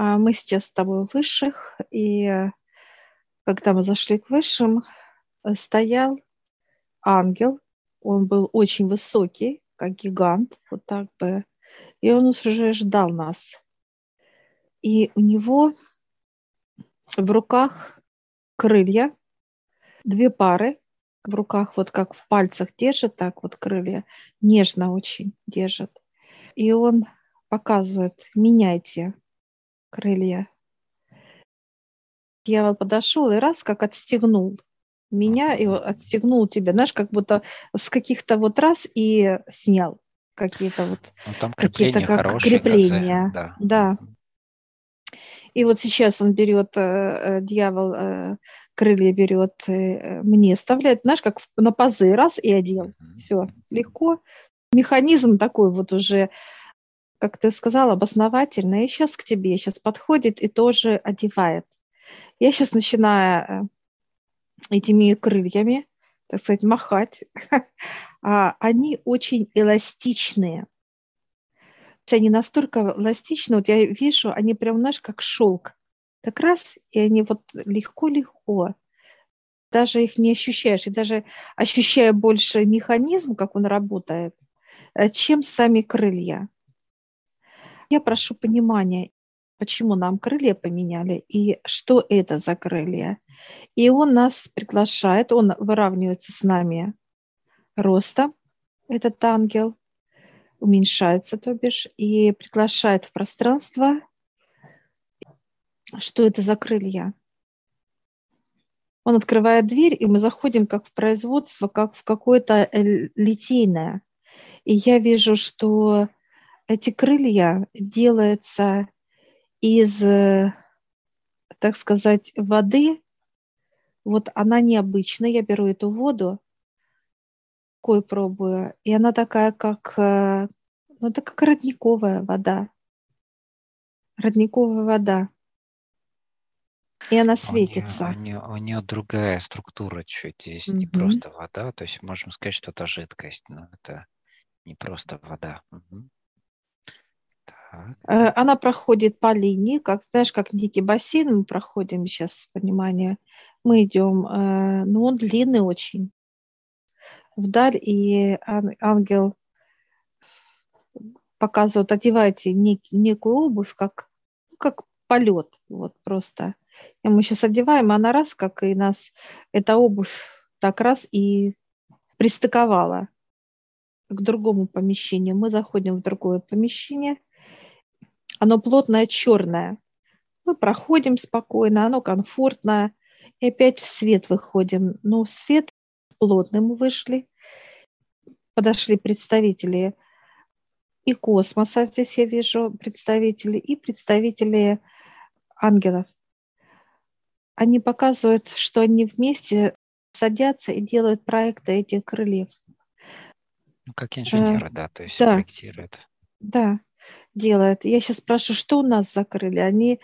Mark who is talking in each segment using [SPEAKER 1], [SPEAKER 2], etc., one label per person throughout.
[SPEAKER 1] А мы сейчас с тобой в высших, и когда мы зашли к высшим, стоял ангел, он был очень высокий, как гигант, вот так бы, и он уже ждал нас. И у него в руках крылья, две пары в руках, вот как в пальцах держит, так вот крылья, нежно очень держит. И он показывает, меняйте крылья. Я вот подошел и раз как отстегнул меня и отстегнул тебя, знаешь, как будто с каких-то вот раз и снял какие-то вот
[SPEAKER 2] ну, там
[SPEAKER 1] какие-то как хорошие, крепления. Как да. да. И вот сейчас он берет, э, э, дьявол э, крылья берет, э, мне оставляет, знаешь, как на пазы, раз и одел. Mm-hmm. Все, легко. Механизм такой вот уже, как ты сказала, обосновательный. И сейчас к тебе, сейчас подходит и тоже одевает. Я сейчас начинаю э, этими крыльями, так сказать, махать. а они очень эластичные они настолько эластичны, вот я вижу, они прям, знаешь, как шелк. Так раз, и они вот легко-легко. Даже их не ощущаешь. И даже ощущая больше механизм, как он работает, э, чем сами крылья. Я прошу понимания, почему нам крылья поменяли и что это за крылья. И он нас приглашает, он выравнивается с нами роста, этот ангел, уменьшается, то бишь, и приглашает в пространство. Что это за крылья? Он открывает дверь, и мы заходим как в производство, как в какое-то литейное. И я вижу, что эти крылья делаются из, так сказать, воды. Вот она необычная. Я беру эту воду, рекой пробую, и она такая, как, э, ну, это как родниковая вода. Родниковая вода. И она светится.
[SPEAKER 2] У нее, у нее, у нее другая структура чуть. Здесь угу. не просто вода. То есть можем сказать, что это жидкость, но это не просто вода. Угу.
[SPEAKER 1] Так. Она проходит по линии, как знаешь, как некий бассейн мы проходим сейчас, понимание. Мы идем, э, но он длинный очень вдаль, и ангел показывает, одевайте нек, некую обувь, как, как полет, вот просто. И мы сейчас одеваем, а она раз, как и нас, эта обувь так раз и пристыковала к другому помещению. Мы заходим в другое помещение. Оно плотное, черное. Мы проходим спокойно, оно комфортное. И опять в свет выходим. Но в свет плотным вышли. Подошли представители и космоса, здесь я вижу представители, и представители ангелов. Они показывают, что они вместе садятся и делают проекты этих крыльев.
[SPEAKER 2] Ну, как инженеры, а, да, то есть да, проектируют.
[SPEAKER 1] Да, делают. Я сейчас спрашиваю, что у нас за крылья? Они,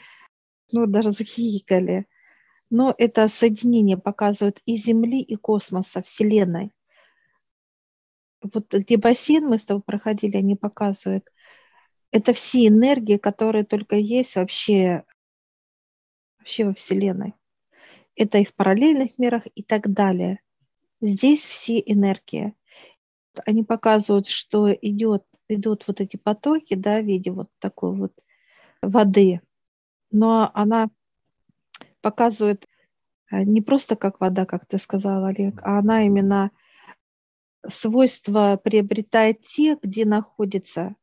[SPEAKER 1] ну, даже захихикали но это соединение показывает и Земли, и космоса, Вселенной. Вот где бассейн мы с тобой проходили, они показывают. Это все энергии, которые только есть вообще, вообще во Вселенной. Это и в параллельных мирах и так далее. Здесь все энергии. Они показывают, что идет, идут вот эти потоки, да, в виде вот такой вот воды. Но она показывает э, не просто как вода, как ты сказал, Олег, а она именно свойства приобретает те, где находится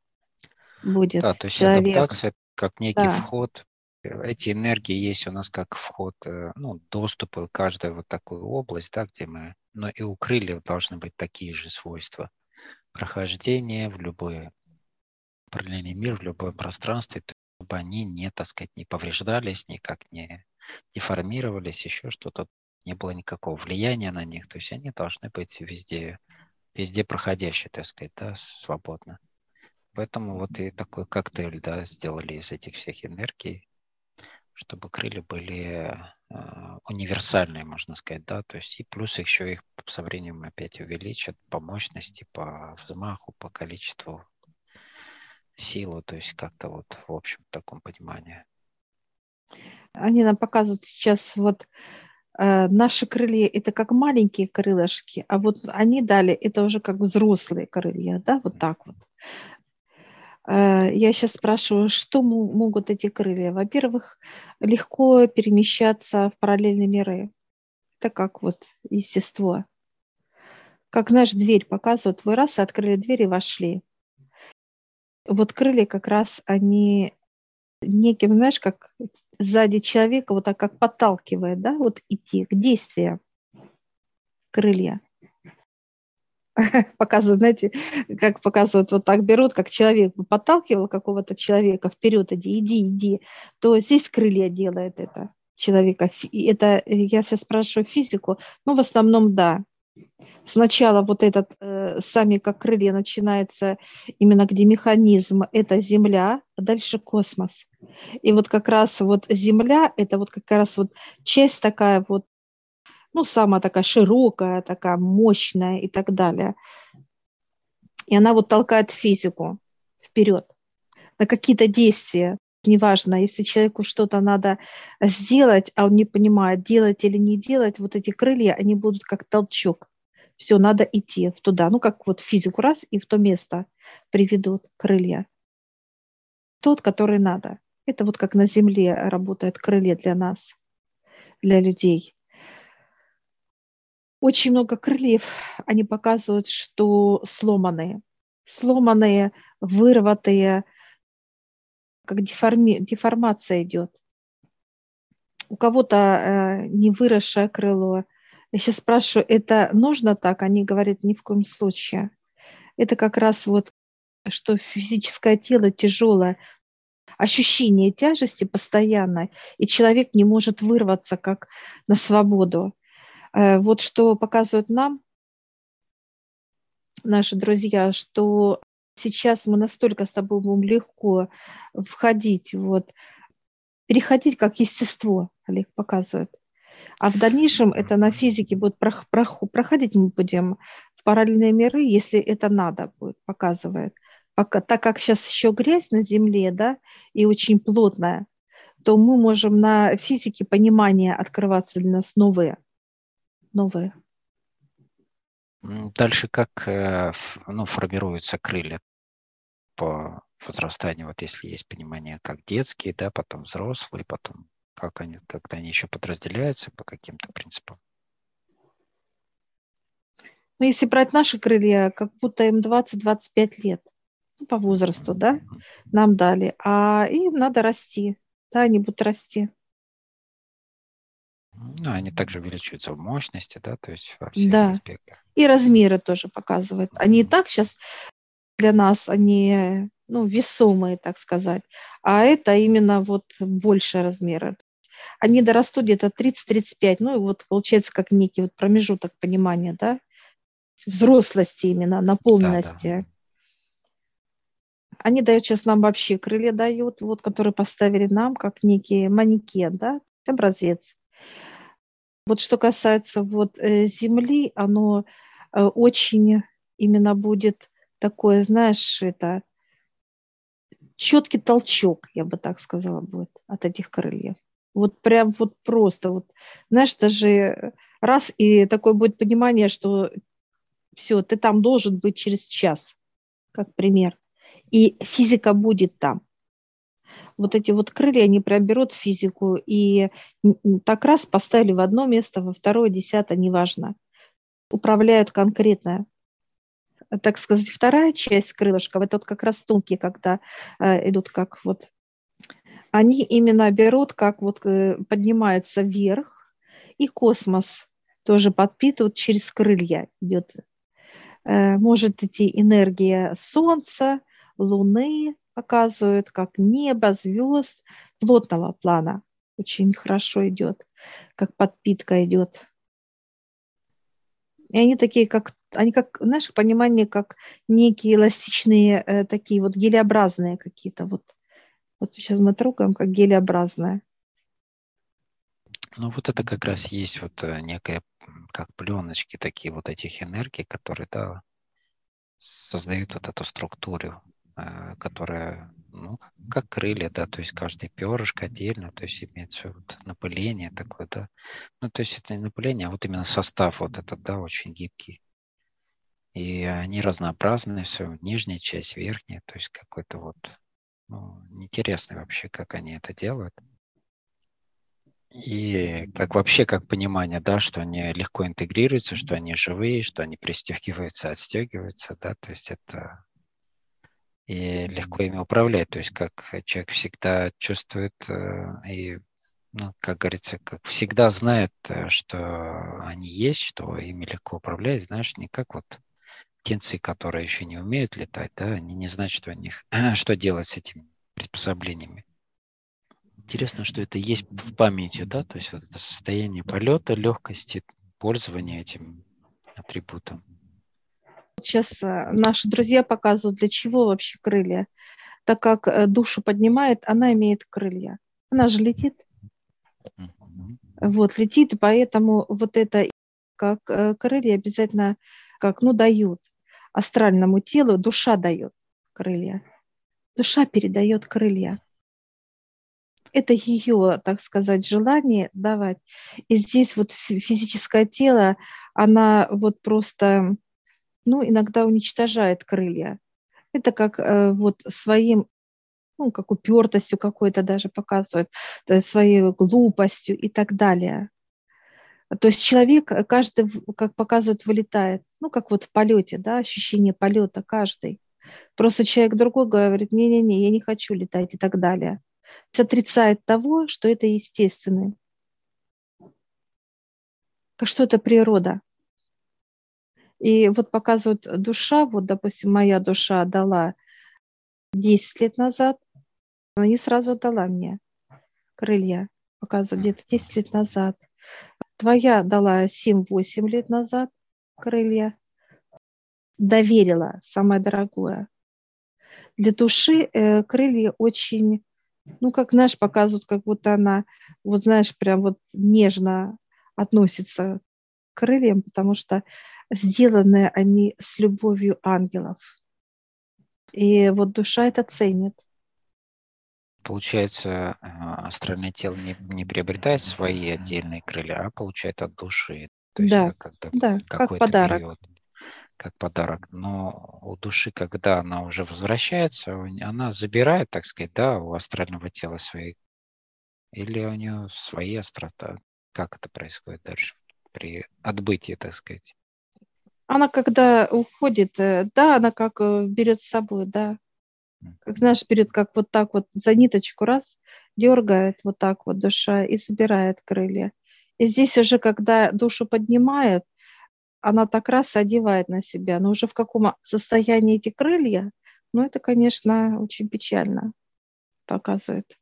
[SPEAKER 1] будет
[SPEAKER 2] Да, то есть человек. адаптация как некий да. вход. Эти энергии есть у нас как вход, э, ну, доступ в каждую вот такую область, да, где мы... Но и у крыльев должны быть такие же свойства. Прохождение в любой параллельный мир, в любое пространство, чтобы они не, так сказать, не повреждались, никак не деформировались, еще что-то, не было никакого влияния на них, то есть они должны быть везде, везде проходящие, так сказать, да, свободно. Поэтому вот и такой коктейль, да, сделали из этих всех энергий, чтобы крылья были универсальные, можно сказать, да, то есть и плюс еще их со временем опять увеличат по мощности, по взмаху, по количеству силы, то есть как-то вот в общем таком понимании.
[SPEAKER 1] Они нам показывают сейчас вот э, наши крылья это как маленькие крылышки, а вот они дали это уже как взрослые крылья, да, вот так вот. Э, я сейчас спрашиваю, что могут эти крылья? Во-первых, легко перемещаться в параллельные миры. Это как вот естество. Как наш дверь показывает, вы раз открыли дверь и вошли. Вот крылья как раз они неким, знаешь, как сзади человека вот так как подталкивает, да, вот идти к действию крылья. Показывают, знаете, как показывают, вот так берут, как человек подталкивал какого-то человека вперед, иди, иди, иди, то здесь крылья делает это человека. Это, я сейчас спрашиваю физику, но в основном да. Сначала вот этот, э, сами как крылья начинается именно где механизм, это Земля, а дальше космос. И вот как раз вот Земля, это вот как раз вот часть такая вот, ну, самая такая широкая, такая мощная и так далее. И она вот толкает физику вперед на какие-то действия. Неважно, если человеку что-то надо сделать, а он не понимает, делать или не делать, вот эти крылья, они будут как толчок все, надо идти туда. Ну, как вот физику раз и в то место приведут крылья. Тот, который надо. Это вот как на Земле работают крылья для нас, для людей. Очень много крыльев, они показывают, что сломанные. Сломанные, вырватые, как деформи, деформация идет. У кого-то э, не выросшее крыло, я сейчас спрашиваю, это нужно так? Они говорят, ни в коем случае. Это как раз вот, что физическое тело тяжелое, ощущение тяжести постоянной, и человек не может вырваться как на свободу. Э, вот что показывают нам наши друзья, что сейчас мы настолько с тобой будем легко входить, вот, переходить как естество, Олег показывает. А в дальнейшем это на физике будет проходить, мы будем в параллельные миры, если это надо будет, показывает. Пока, так как сейчас еще грязь на Земле, да, и очень плотная, то мы можем на физике понимания открываться для нас новые. Новые.
[SPEAKER 2] Дальше как э, ну, формируются крылья по возрастанию, вот если есть понимание, как детские, да, потом взрослые, потом как они, когда они еще подразделяются по каким-то принципам?
[SPEAKER 1] Ну, если брать наши крылья, как будто им 20-25 лет. Ну, по возрасту, да, нам дали. А им надо расти. Да, они будут расти.
[SPEAKER 2] Ну, они также увеличиваются в мощности, да, то есть во всех
[SPEAKER 1] да.
[SPEAKER 2] аспектах.
[SPEAKER 1] И размеры тоже показывают. Они и так сейчас для нас, они ну, весомые, так сказать. А это именно вот больше размера. Они дорастут где-то 30-35, ну и вот получается как некий вот промежуток понимания, да, взрослости именно, наполненности. Да, да. Они дают сейчас нам вообще крылья дают, вот, которые поставили нам как некий манекен, да, образец. Вот что касается вот э, Земли, оно э, очень именно будет такое, знаешь, это четкий толчок, я бы так сказала, будет от этих крыльев. Вот прям вот просто, вот, знаешь, даже раз и такое будет понимание, что все, ты там должен быть через час, как пример. И физика будет там. Вот эти вот крылья, они приоберут физику, и так раз поставили в одно место, во второе, десятое, неважно. Управляют конкретно так сказать, вторая часть крылышков, это вот как раз тонкие, когда э, идут как вот, они именно берут, как вот э, поднимается вверх, и космос тоже подпитывают через крылья идет. Э, может идти энергия Солнца, Луны, показывают, как небо, звезд, плотного плана. Очень хорошо идет, как подпитка идет. И они такие, как они как, знаешь, понимание, как некие эластичные, э, такие вот гелеобразные какие-то вот. Вот сейчас мы трогаем, как гелеобразное.
[SPEAKER 2] Ну вот это как раз есть вот э, некая, как пленочки такие вот этих энергий, которые, да, создают вот эту структуру которая, ну, как крылья, да, то есть каждый перышко отдельно, то есть имеется вот напыление такое, да. Ну, то есть это не напыление, а вот именно состав вот этот, да, очень гибкий. И они разнообразные, все, нижняя часть, верхняя, то есть какой-то вот, ну, интересно вообще, как они это делают. И как вообще, как понимание, да, что они легко интегрируются, что они живые, что они пристегиваются, отстегиваются, да, то есть это и легко ими управлять, то есть как человек всегда чувствует э, и, ну, как говорится, как всегда знает, э, что они есть, что ими легко управлять, знаешь, не как вот птенцы, которые еще не умеют летать, да, они не знают, что, у них, что делать с этими приспособлениями. Интересно, что это есть в памяти, да, то есть это состояние полета, легкости, пользования этим атрибутом.
[SPEAKER 1] Сейчас э, наши друзья показывают, для чего вообще крылья. Так как э, душу поднимает, она имеет крылья. Она же летит. Вот, летит, поэтому вот это как э, крылья обязательно как, ну, дают астральному телу, душа дает крылья. Душа передает крылья. Это ее, так сказать, желание давать. И здесь вот физическое тело, она вот просто, ну, иногда уничтожает крылья. Это как э, вот своим, ну, как упертостью какой-то даже показывает, своей глупостью и так далее. То есть человек, э, каждый, как показывают, вылетает. Ну, как вот в полете, да, ощущение полета каждый. Просто человек другой говорит, не-не-не, я не хочу летать и так далее. То отрицает того, что это естественно. Что это природа. И вот показывают душа, вот, допустим, моя душа дала 10 лет назад, она не сразу дала мне крылья, показывают где-то 10 лет назад – Твоя дала 7-8 лет назад крылья. Доверила, самое дорогое. Для души э, крылья очень, ну, как, знаешь, показывают, как будто она, вот знаешь, прям вот нежно относится к крыльям, потому что сделаны они с любовью ангелов. И вот душа это ценит.
[SPEAKER 2] Получается, астральное тело не, не приобретает свои отдельные крылья, а получает от души.
[SPEAKER 1] То есть да, это да, как подарок. Период,
[SPEAKER 2] как подарок. Но у души, когда она уже возвращается, она забирает, так сказать, да, у астрального тела свои. Или у нее свои острота. Как это происходит дальше при отбытии, так сказать?
[SPEAKER 1] Она когда уходит, э, да, она как э, берет с собой, да, как знаешь, берет как вот так вот за ниточку раз, дергает вот так вот душа и собирает крылья. И здесь уже, когда душу поднимает, она так раз одевает на себя. Но уже в каком состоянии эти крылья, ну это, конечно, очень печально показывает.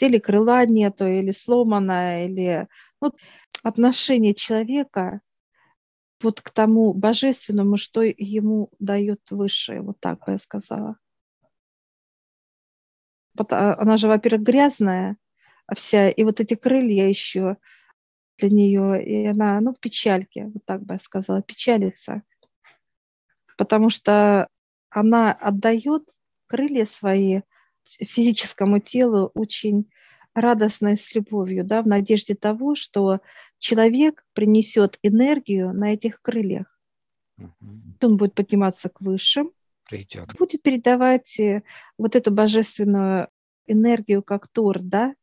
[SPEAKER 1] Или крыла нету, или сломанное, или вот отношение человека вот к тому божественному, что ему дает высшее, вот так бы я сказала. А, она же, во-первых, грязная вся, и вот эти крылья еще для нее, и она, ну, в печальке, вот так бы я сказала, печалится, потому что она отдает крылья свои физическому телу очень радостной с любовью, да, в надежде того, что человек принесет энергию на этих крыльях. Угу. Он будет подниматься к высшим, Придет. будет передавать э, вот эту божественную энергию как тур, да,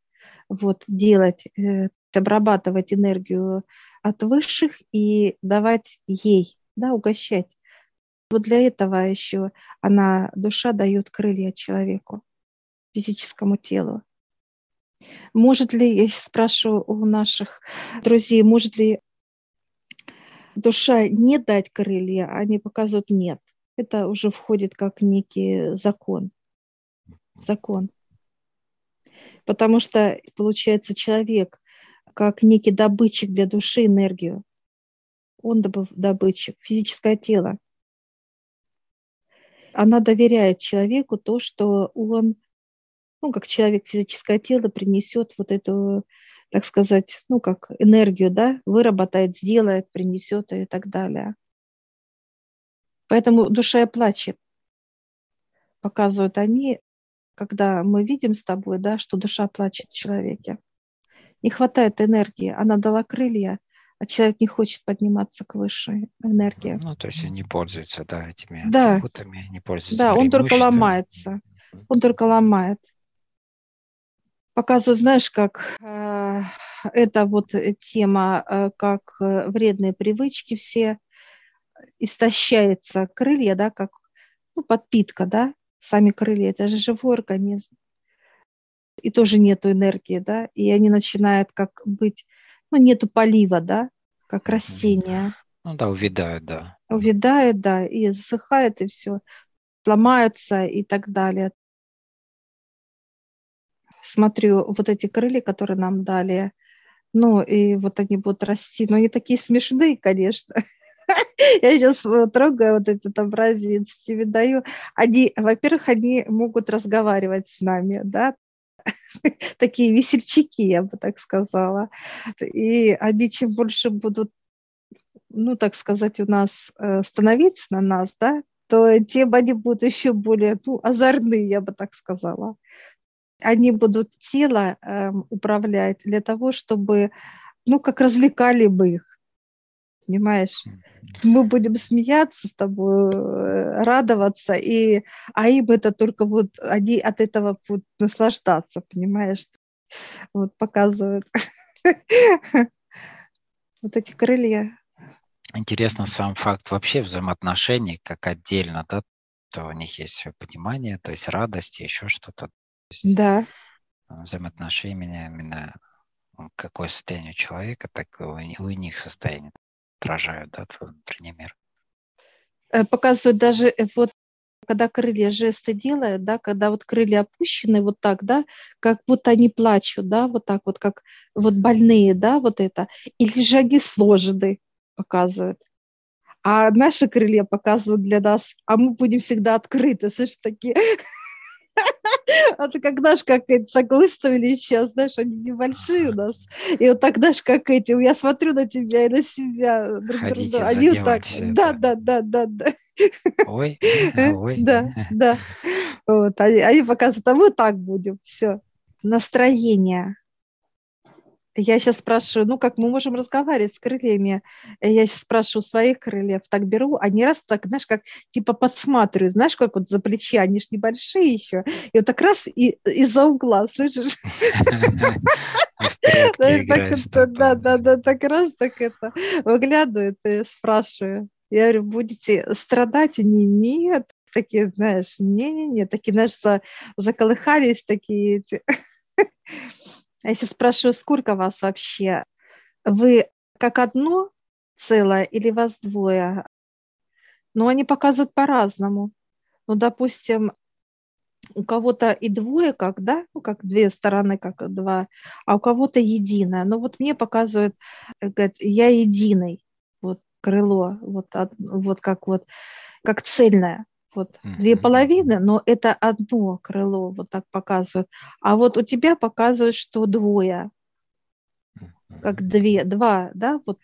[SPEAKER 1] вот делать, э, обрабатывать энергию от высших и давать ей, да, угощать. Вот для этого еще она, душа дает крылья человеку, физическому телу. Может ли, я спрашиваю у наших друзей, может ли душа не дать крылья, а они показывают нет. Это уже входит как некий закон. Закон. Потому что, получается, человек как некий добытчик для души энергию. Он добытчик, физическое тело. Она доверяет человеку то, что он ну, как человек, физическое тело принесет вот эту, так сказать, ну, как энергию, да, выработает, сделает, принесет и так далее. Поэтому душа плачет. показывают они, когда мы видим с тобой, да, что душа плачет в человеке. Не хватает энергии, она дала крылья, а человек не хочет подниматься к высшей энергии.
[SPEAKER 2] Ну, то есть он не пользуется, да, этими
[SPEAKER 1] да.
[SPEAKER 2] атрибутами, не пользуется
[SPEAKER 1] Да, он только ломается, он только ломает. Показываю, знаешь, как э, это вот тема, э, как э, вредные привычки все, истощается крылья, да, как ну, подпитка, да, сами крылья, это же живой организм. И тоже нету энергии, да, и они начинают как быть, ну, нету полива, да, как растения.
[SPEAKER 2] Ну да, увядают, да.
[SPEAKER 1] Увядают, да, и засыхает, и все, сломаются и так далее. Смотрю, вот эти крылья, которые нам дали, ну, и вот они будут расти, но они такие смешные, конечно. Я сейчас трогаю вот этот образец, тебе даю. Они, во-первых, они могут разговаривать с нами, да, такие весельчаки, я бы так сказала. И они чем больше будут, ну, так сказать, у нас э, становиться на нас, да, то тем они будут еще более ну, озорные, я бы так сказала. Они будут тело э, управлять для того, чтобы, ну, как развлекали бы их понимаешь? Мы будем смеяться с тобой, э, радоваться, и, а им это только вот, они от этого будут наслаждаться, понимаешь? Вот показывают вот эти крылья.
[SPEAKER 2] Интересно сам факт вообще взаимоотношений, как отдельно, да, то у них есть понимание, то есть радость, еще что-то.
[SPEAKER 1] Да.
[SPEAKER 2] Взаимоотношения именно какое состояние у человека, так и у них состояние отражают, да, твой внутренний мир.
[SPEAKER 1] Э, показывают даже э, вот когда крылья жесты делают, да, когда вот крылья опущены вот так, да, как будто они плачут, да, вот так вот, как вот больные, да, вот это, или же они сложены, показывают. А наши крылья показывают для нас, а мы будем всегда открыты, слышишь, такие а ты как наш, как эти, так выставили сейчас, знаешь, они небольшие у нас. И вот так, знаешь, как эти, я смотрю на тебя и на себя.
[SPEAKER 2] Друг Хотите друга. Они вот так,
[SPEAKER 1] да, да, да, да, да.
[SPEAKER 2] Ой, ой.
[SPEAKER 1] Да, да. Вот, они, они показывают, а мы так будем, все. Настроение я сейчас спрашиваю, ну как мы можем разговаривать с крыльями? Я сейчас спрашиваю своих крыльев, так беру, они раз так, знаешь, как типа подсматриваю, знаешь, как вот за плечи, они ж небольшие еще, и вот так раз и из-за угла, слышишь? Да, да, да, так раз так это выглядывает и спрашиваю. Я говорю, будете страдать? Они, нет. Такие, знаешь, не-не-не, такие, знаешь, заколыхались такие эти. А если спрашиваю, сколько вас вообще, вы как одно целое или вас двое? Ну, они показывают по-разному. Ну, допустим, у кого-то и двое, как, да, ну, как две стороны, как два, а у кого-то единое. Но вот мне показывают, э, говорят, я единый, вот крыло, вот, вот как вот, как цельное вот mm-hmm. две половины, но это одно крыло, вот так показывают. А вот у тебя показывают, что двое, как две, два, да, вот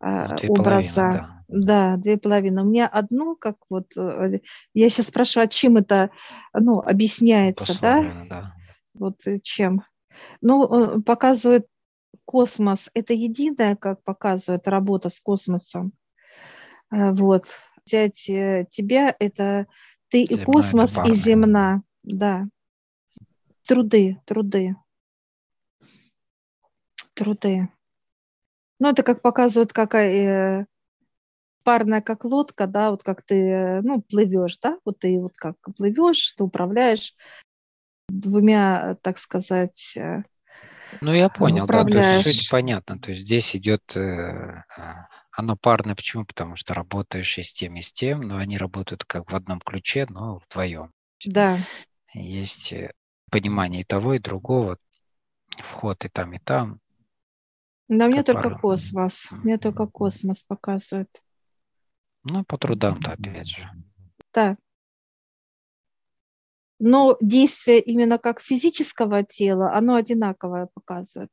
[SPEAKER 1] ну, две образа. Половины, да. да, две половины. У меня одно, как вот, э, я сейчас спрашиваю, а чем это, ну, объясняется, да? да? Вот э, чем? Ну, э, показывает космос, это единое, как показывает работа с космосом. Вот взять э, тебя, это ты и космос, и земна. Да. Труды, труды. Труды. Ну, это как показывает, какая э, парная как лодка, да, вот как ты, э, ну, плывешь, да, вот ты вот как плывешь, ты управляешь двумя, так сказать,
[SPEAKER 2] ну, я понял, да, то есть суть понятна. То есть здесь идет оно парное почему? Потому что работаешь и с тем, и с тем, но они работают как в одном ключе, но вдвоем.
[SPEAKER 1] Да.
[SPEAKER 2] Есть э, понимание и того, и другого, вход и там, и там.
[SPEAKER 1] Но мне только пара. космос. Мне только космос показывает.
[SPEAKER 2] Ну, по трудам-то опять же.
[SPEAKER 1] Да. Но действие именно как физического тела, оно одинаковое показывает.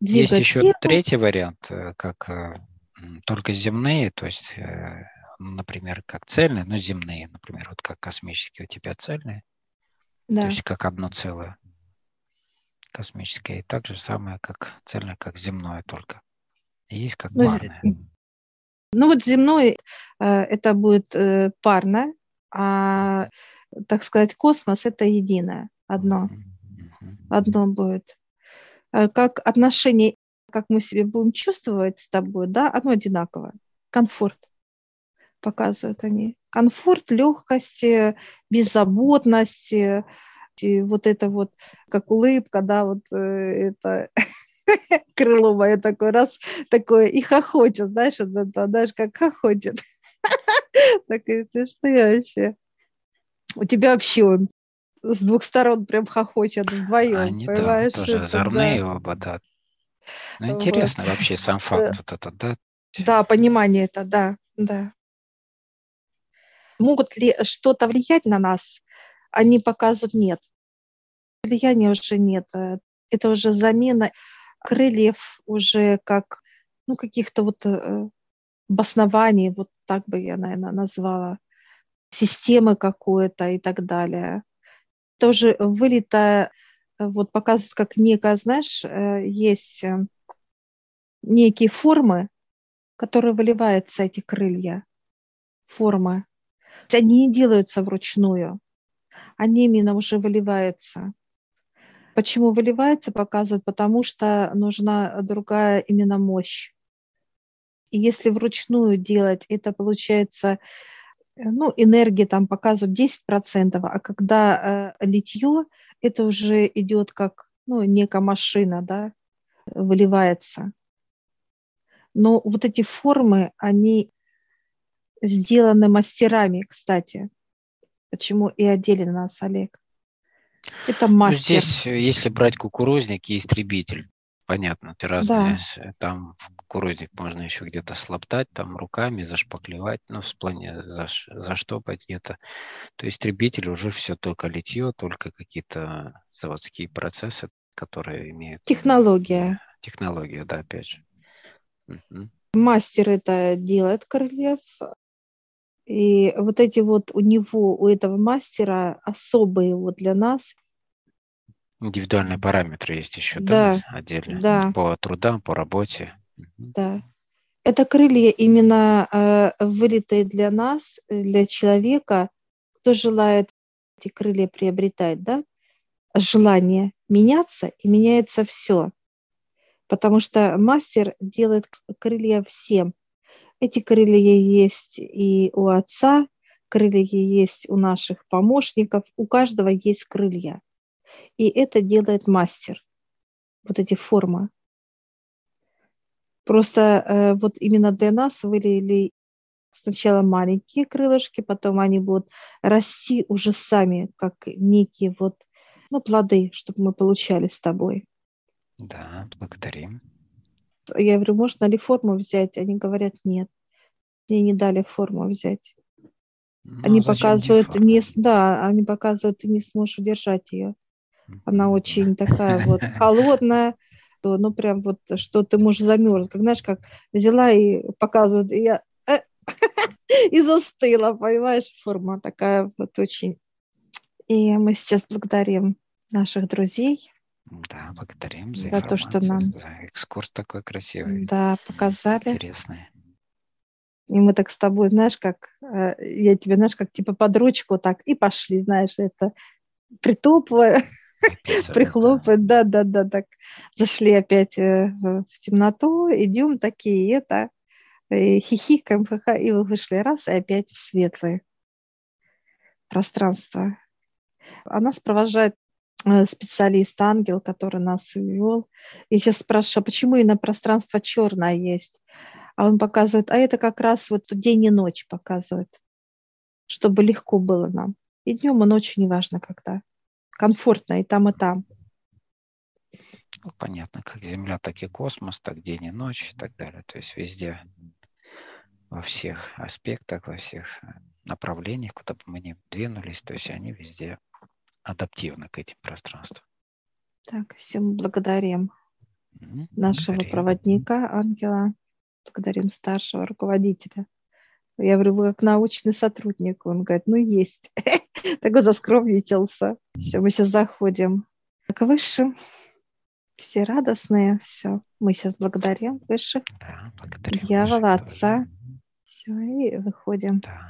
[SPEAKER 2] Есть еще третий вариант, э, как э, только земные, то есть э, например, как цельные, но земные, например, вот как космические у тебя цельные, да. то есть как одно целое космическое, и так же самое, как цельное, как земное только. И есть как ну, парное.
[SPEAKER 1] Ну вот земной это будет парно, а, так сказать, космос это единое, одно. Одно будет. Э, как отношение, как мы себя будем чувствовать с тобой, да, оно одинаковое. Комфорт показывают они. Комфорт, легкость, беззаботность, вот это вот, как улыбка, да, вот это крыло мое такое, раз такое, и хохочет, знаешь, вот это, знаешь, как хохочет. Такая смешная вообще. У тебя вообще он с двух сторон прям хохочет вдвоем,
[SPEAKER 2] Они, понимаешь? Да, тоже озорные да. оба, да. Ну, интересно вот. вообще сам факт да. вот этот, да?
[SPEAKER 1] Да, понимание это, да, да. Могут ли что-то влиять на нас? Они показывают нет. Влияния уже нет. Это уже замена крыльев уже как, ну, каких-то вот э, обоснований, вот так бы я, наверное, назвала, системы какой-то и так далее. Тоже вылетая, э, вот показывает, как некая, знаешь, э, есть э, некие формы, которые выливаются, эти крылья, формы. Они не делаются вручную, они именно уже выливаются. Почему выливается, показывают, потому что нужна другая именно мощь. И если вручную делать, это получается, ну, энергия там показывают 10%, а когда э, литье, это уже идет как, ну, некая машина, да, выливается. Но вот эти формы, они сделаны мастерами, кстати. Почему и одели нас, Олег. Это мастер.
[SPEAKER 2] Ну, здесь, э, если брать кукурузник и истребитель, понятно, ты разные. Да. Э, там в кукурузник можно еще где-то слоптать, там руками зашпаклевать, ну, в плане заш, заштопать где-то. То истребитель уже все только литье, только какие-то заводские процессы, которые имеют...
[SPEAKER 1] Технология.
[SPEAKER 2] Технология, да, опять же.
[SPEAKER 1] Угу. Мастер это делает Королев, и вот эти вот у него, у этого мастера особые вот для нас.
[SPEAKER 2] Индивидуальные параметры есть еще, да, да отдельно? Да. По трудам, по работе.
[SPEAKER 1] Да. Это крылья именно э, вылитые для нас, для человека, кто желает эти крылья приобретать, да? Желание меняться, и меняется все. Потому что мастер делает крылья всем. Эти крылья есть и у отца, крылья есть у наших помощников, у каждого есть крылья. И это делает мастер, вот эти формы. Просто э, вот именно для нас вылили сначала маленькие крылышки, потом они будут расти уже сами, как некие вот, ну, плоды, чтобы мы получали с тобой.
[SPEAKER 2] Да, благодарим.
[SPEAKER 1] Я говорю, можно ли форму взять? Они говорят, нет. Мне не дали форму взять. Ну, они показывают, не, да, они показывают, ты не сможешь удержать ее. Она очень такая вот холодная, то, ну прям вот, что ты можешь замерзнуть. Как знаешь, как взяла и показывают, и я э, и застыла, понимаешь, форма такая вот очень. И мы сейчас благодарим наших друзей,
[SPEAKER 2] да, благодарим за,
[SPEAKER 1] за то, что нам
[SPEAKER 2] за экскурс такой красивый.
[SPEAKER 1] Да, показали.
[SPEAKER 2] Интересный.
[SPEAKER 1] И мы так с тобой, знаешь, как э, я тебе, знаешь, как типа под ручку так и пошли, знаешь, это притопывая, прихлопывая, да, да, да, так зашли опять э, в темноту, идем такие, это, и хихикаем, ха и вышли раз, и опять в светлое пространство. А нас провожает Э, специалист, ангел, который нас ввел. Я сейчас спрашиваю, а почему именно пространство черное есть? А он показывает, а это как раз вот день и ночь показывает, чтобы легко было нам. И днем, и ночью, неважно когда. Комфортно и там, и там.
[SPEAKER 2] Ну, понятно, как Земля, так и космос, так день и ночь и так далее. То есть везде, во всех аспектах, во всех э, направлениях, куда бы мы ни двинулись, то есть они везде адаптивны к этим пространствам.
[SPEAKER 1] Так, всем благодарим mm-hmm. нашего благодарим. проводника, ангела, благодарим старшего руководителя Я говорю, вы как научный сотрудник. Он говорит, ну есть. Такой заскромничался. Все, мы сейчас заходим к высшим. Все радостные, все. Мы сейчас благодарим высших. Да, благодарим. Дьявола, Отца. Все, и выходим. Да.